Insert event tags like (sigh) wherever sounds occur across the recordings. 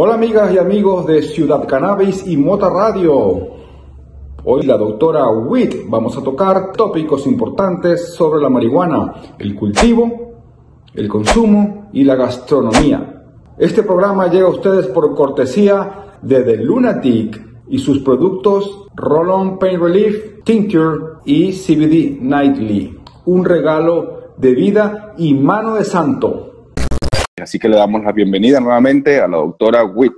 Hola amigas y amigos de Ciudad Cannabis y Mota Radio. Hoy la doctora Witt vamos a tocar tópicos importantes sobre la marihuana, el cultivo, el consumo y la gastronomía. Este programa llega a ustedes por cortesía de The Lunatic y sus productos Roll-On Pain Relief, Tincture y CBD Nightly. Un regalo de vida y mano de santo. Así que le damos la bienvenida nuevamente a la doctora Witt.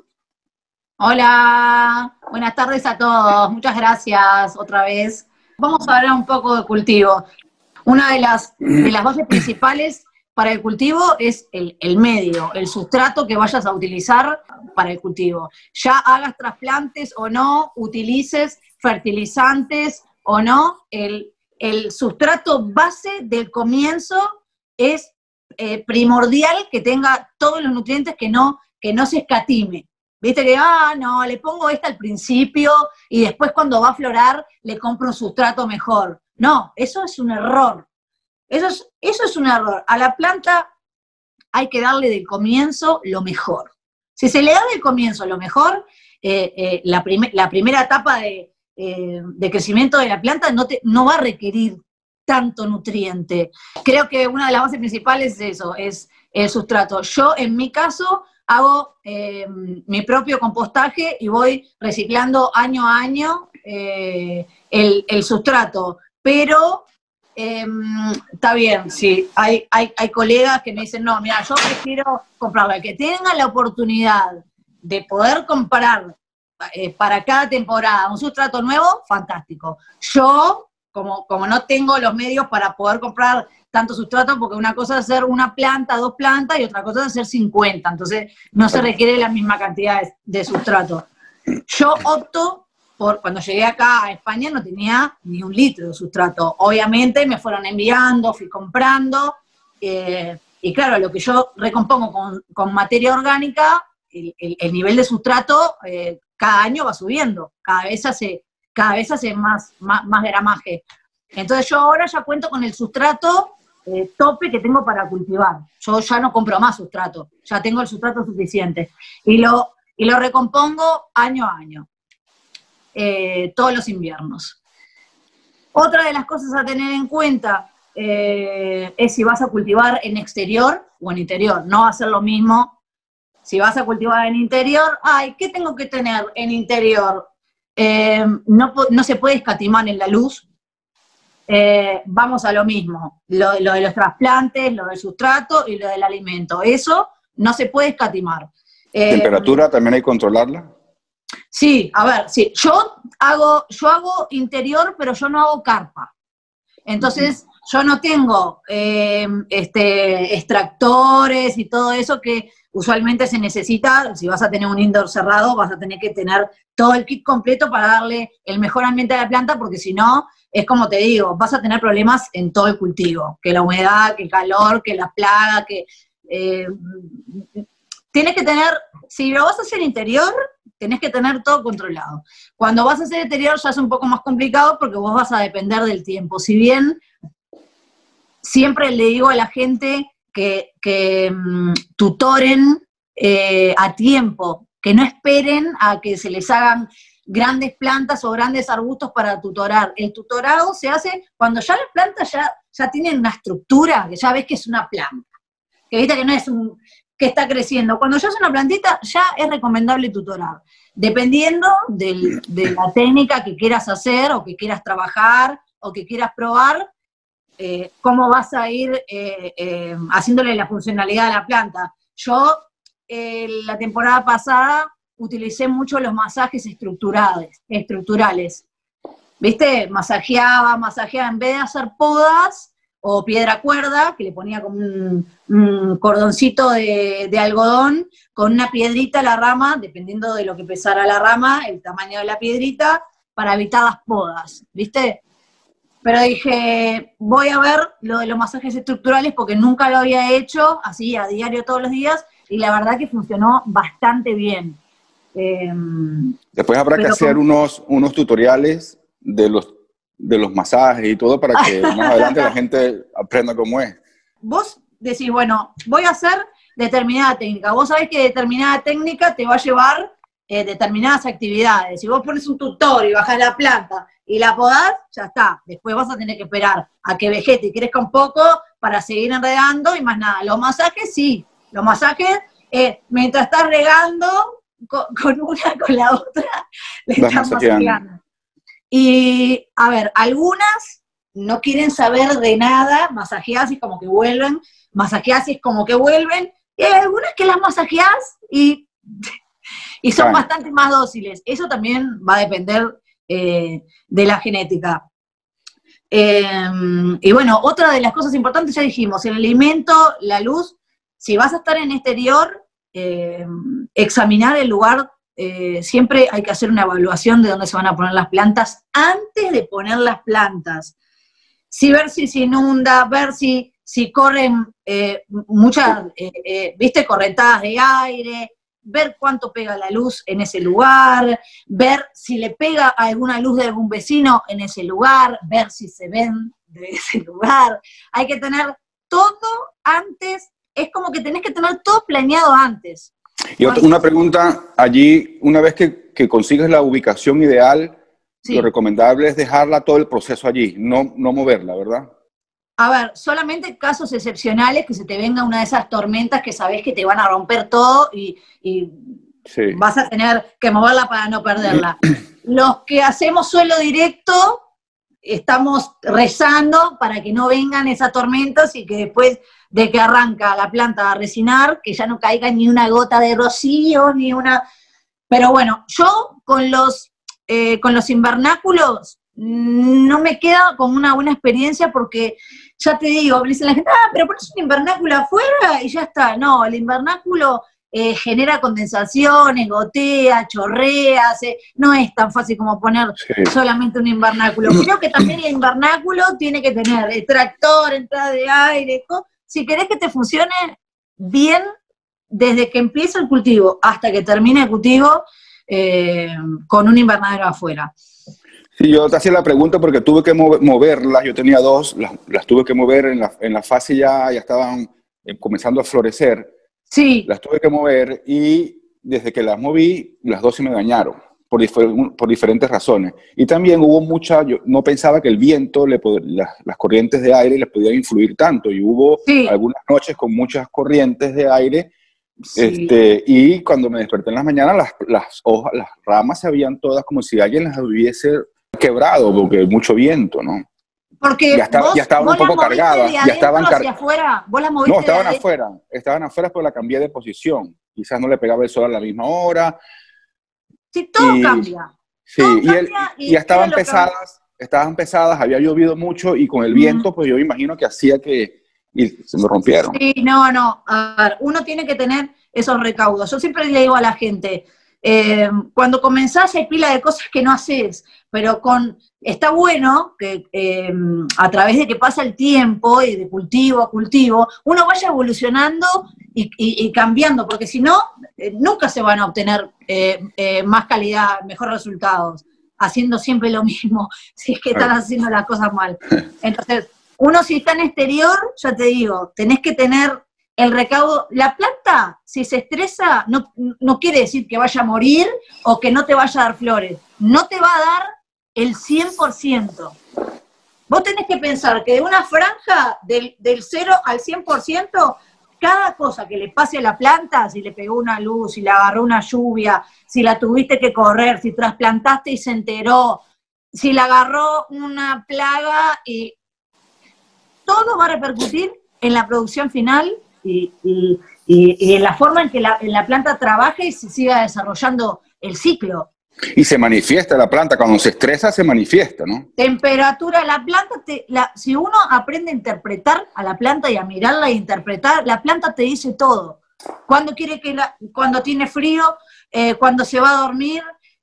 Hola, buenas tardes a todos. Muchas gracias otra vez. Vamos a hablar un poco de cultivo. Una de las, de las bases principales para el cultivo es el, el, medio, el sustrato que vayas a utilizar para el cultivo. Ya hagas trasplantes o no, utilices fertilizantes o no, el, el sustrato base del comienzo es eh, primordial que tenga todos los nutrientes que no, que no se escatime. Viste que, ah, no, le pongo esta al principio y después cuando va a florar le compro un sustrato mejor. No, eso es un error. Eso es, eso es un error. A la planta hay que darle del comienzo lo mejor. Si se le da del comienzo lo mejor, eh, eh, la, la, primera etapa de, de, crecimiento de la planta no, te, no va a requerir tanto nutriente. Creo que una de las bases principales es eso, es el sustrato. Yo, en mi caso, hago eh, mi propio compostaje y voy reciclando año a año eh, el, sustrato. Pero em, está bien, sí, hay, hay, hay, colegas que me dicen, no, mira, yo prefiero comprarlo. El que tenga la oportunidad de poder comprar eh, para cada temporada un sustrato nuevo, fantástico. Yo como, como no tengo los medios para poder comprar tanto sustrato, porque una cosa es hacer una planta, dos plantas, y otra cosa es hacer 50, entonces no se requiere la misma cantidad de, sustrato. Yo opto por, cuando llegué acá a España no tenía ni un litro de sustrato. Obviamente me fueron enviando, fui comprando, eh, y claro, lo que yo recompongo con, con materia orgánica, el, el, nivel de sustrato eh, cada año va subiendo, cada vez hace cada vez hace más, más, gramaje. Entonces yo ahora ya cuento con el sustrato eh, tope que tengo para cultivar. Yo ya no compro más sustrato, ya tengo el sustrato suficiente. Y lo, y lo recompongo año a año, eh, todos los inviernos. Otra de las cosas a tener en cuenta eh, es si vas a cultivar en exterior o en interior. No va a ser lo mismo si vas a cultivar en interior. Ay, ¿qué tengo que tener en interior? Eh, no, se puede escatimar en la luz. Eh, vamos a lo mismo, lo, de los trasplantes, lo del sustrato y lo del alimento. Eso no se puede escatimar. Eh, ¿Temperatura también hay que controlarla? Sí, a ver, sí, yo hago, yo hago interior, pero yo no hago carpa. Entonces, yo no tengo este, extractores y todo eso que usualmente se necesita, si vas a tener un indoor cerrado, vas a tener que tener todo el kit completo para darle el mejor ambiente a la planta, porque si no, es como te digo, vas a tener problemas en todo el cultivo, que la humedad, que el calor, que la plaga, que... Eh, tienes que tener, si lo vas a hacer interior, tenés que tener todo controlado. Cuando vas a hacer interior ya es un poco más complicado porque vos vas a depender del tiempo. Si bien siempre le digo a la gente que, mm, tutoren eh, a tiempo, que no esperen a que se les hagan grandes plantas o grandes arbustos para tutorar. El tutorado se hace cuando ya las plantas ya, ya tienen una estructura, que ya ves que es una planta, que viste que no es un que está creciendo. Cuando ya es una plantita, ya es recomendable tutorar. Dependiendo de la técnica que quieras hacer o que quieras trabajar o que quieras probar, eh, cómo vas a ir eh, eh, haciéndole la funcionalidad a la planta. Yo la temporada pasada utilicé mucho los masajes estructurales. ¿Viste? Masajeaba, masajeaba, en vez de hacer podas o piedra cuerda, que le ponía como un, cordoncito de, algodón, con una piedrita a la rama, dependiendo de lo que pesara la rama, el tamaño de la piedrita, para evitar las podas, ¿viste? Pero dije, voy a ver lo de los masajes estructurales porque nunca lo había hecho así a diario todos los días y la verdad que funcionó bastante bien. Em, Después habrá que hacer unos, unos tutoriales de los, de los masajes y todo para que más adelante la gente aprenda cómo es. Vos decís, bueno, voy a hacer determinada técnica. Vos sabés que determinada técnica te va a llevar eh, determinadas actividades. Si vos pones un tutor y bajás la planta y la podás, ya está. Después vas a tener que esperar a que vegete y crezca un poco para seguir enredando y más nada. Los masajes sí, los masajes, eh, mientras estás regando con, una con la otra, (laughs) le estás masajeando. Y a ver, algunas no quieren saber de nada, masajeas y como que vuelven, masajeas y como que vuelven, y hay algunas que las masajeas y, y son bastante más dóciles. Eso también va a depender eh, de la genética. Em, y bueno, otra de las cosas importantes, ya dijimos, el alimento, la luz, si vas a estar en exterior, em, examinar el lugar, eh, siempre hay que hacer una evaluación de dónde se van a poner las plantas antes de poner las plantas. Si ver si se inunda, ver si, si corren eh, muchas, viste, correntadas de aire, ver cuánto pega la luz en ese lugar, ver si le pega alguna luz de algún vecino en ese lugar, ver si se ven de ese (laughs) lugar. Hay que tener todo antes, es como que tenés que tener todo planeado antes. Y otra, una pregunta, allí, una vez que, que consigues la ubicación ideal, lo recomendable es dejarla todo el proceso allí, no, no moverla, ¿verdad? A ver, solamente casos excepcionales que se te venga una de esas tormentas que sabes que te van a romper todo y, vas a tener que moverla para no perderla. (clears throat) Los que hacemos suelo directo, estamos rezando para que no vengan esas tormentas y que después de que arranca la planta a resinar, que ya no caiga ni una gota de rocío, ni una... Pero bueno, yo con los, eh, con los invernáculos no me queda como una buena experiencia porque ya te digo, me dicen la gente, ah, pero pones un invernáculo afuera y ya está. No, el invernáculo eh, genera condensaciones, gotea, chorrea, no es tan fácil como poner solamente un invernáculo. (clears throat) Creo que también el invernáculo tiene que tener extractor, entrada de aire, si querés que te funcione bien desde que empieza el cultivo hasta que termine el cultivo eh, con un invernadero afuera. Sí, yo te hacía la pregunta porque tuve que moverlas, yo tenía dos, las, tuve que mover en la, en la fase ya, ya estaban eh, comenzando a florecer. Sí. Las tuve que mover y desde que las moví, las dos se me dañaron por, por diferentes razones. Y también hubo mucha, yo no pensaba que el viento, le, las, corrientes de aire les podían influir tanto. Y hubo algunas noches con muchas corrientes de aire. Este, y cuando me desperté en las mañanas, las, las hojas, las ramas se habían todas como si alguien las hubiese quebrado porque mucho viento, ¿no? Porque ya, estaban un poco cargadas. Ya estaban afuera. ¿Vos las no, estaban afuera. Estaban afuera, pero la cambié de posición. Quizás no le pegaba el sol a la misma hora. Sí, todo cambia. Sí, y, ya estaban pesadas, estaban pesadas, había llovido mucho y con el viento, pues yo imagino que hacía que y se me rompieron. Sí, no, no. A ver, uno tiene que tener esos recaudos. Yo siempre le digo a la gente, eh, cuando comenzás hay pila de cosas que no haces, pero con está bueno que eh, a través de que pasa el tiempo y de cultivo a cultivo, uno vaya evolucionando y, cambiando, porque si no, eh, nunca se van a obtener más calidad, mejores resultados, haciendo siempre lo mismo, (laughs) si es que están haciendo las cosas mal. Entonces, uno si está en exterior, ya te digo, tenés que tener el recaudo, la planta, si se estresa, no, no, quiere decir que vaya a morir o que no te vaya a dar flores. No te va a dar el 100%. Vos tenés que pensar que de una franja del, del 0 al 100%, cada cosa que le pase a la planta, si le pegó una luz, si le agarró una lluvia, si la tuviste que correr, si trasplantaste y se enteró, si le agarró una plaga y todo va a repercutir en la producción final y, en la forma en que la, en la planta trabaje y se siga desarrollando el ciclo. Y se manifiesta la planta, cuando se estresa se manifiesta, ¿no? Temperatura, la planta, te, la, si uno aprende a interpretar a la planta y a mirarla e interpretar, la planta te dice todo. Cuando quiere que la, cuando tiene frío, eh, cuando se va a dormir,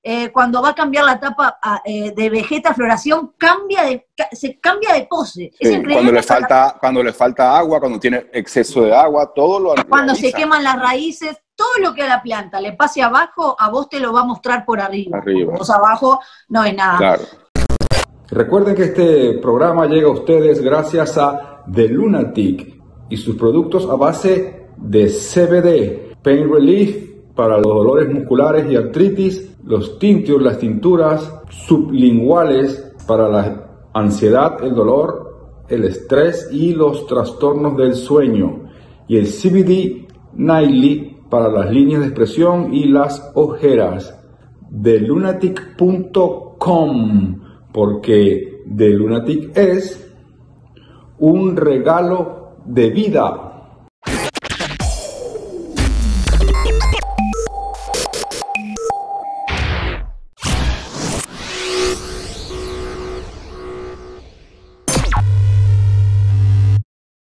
eh, cuando va a cambiar la etapa ah, eh, de vegeta floración, cambia de, se cambia de pose. cuando, le falta, cuando le falta agua, cuando tiene exceso de agua, todo lo Cuando se queman las raíces, todo lo que a la planta le pase abajo, a vos te lo va a mostrar por arriba. arriba. Vos abajo no hay nada. Claro. Recuerden que este programa llega a ustedes gracias a The Lunatic y sus productos a base de CBD, Pain Relief para los dolores musculares y artritis, los tintios, las tinturas sublinguales para la ansiedad, el dolor, el estrés y los trastornos del sueño, y el CBD Nightly para las líneas de expresión y las ojeras. De lunatic.com, porque de Lunatic es un regalo de vida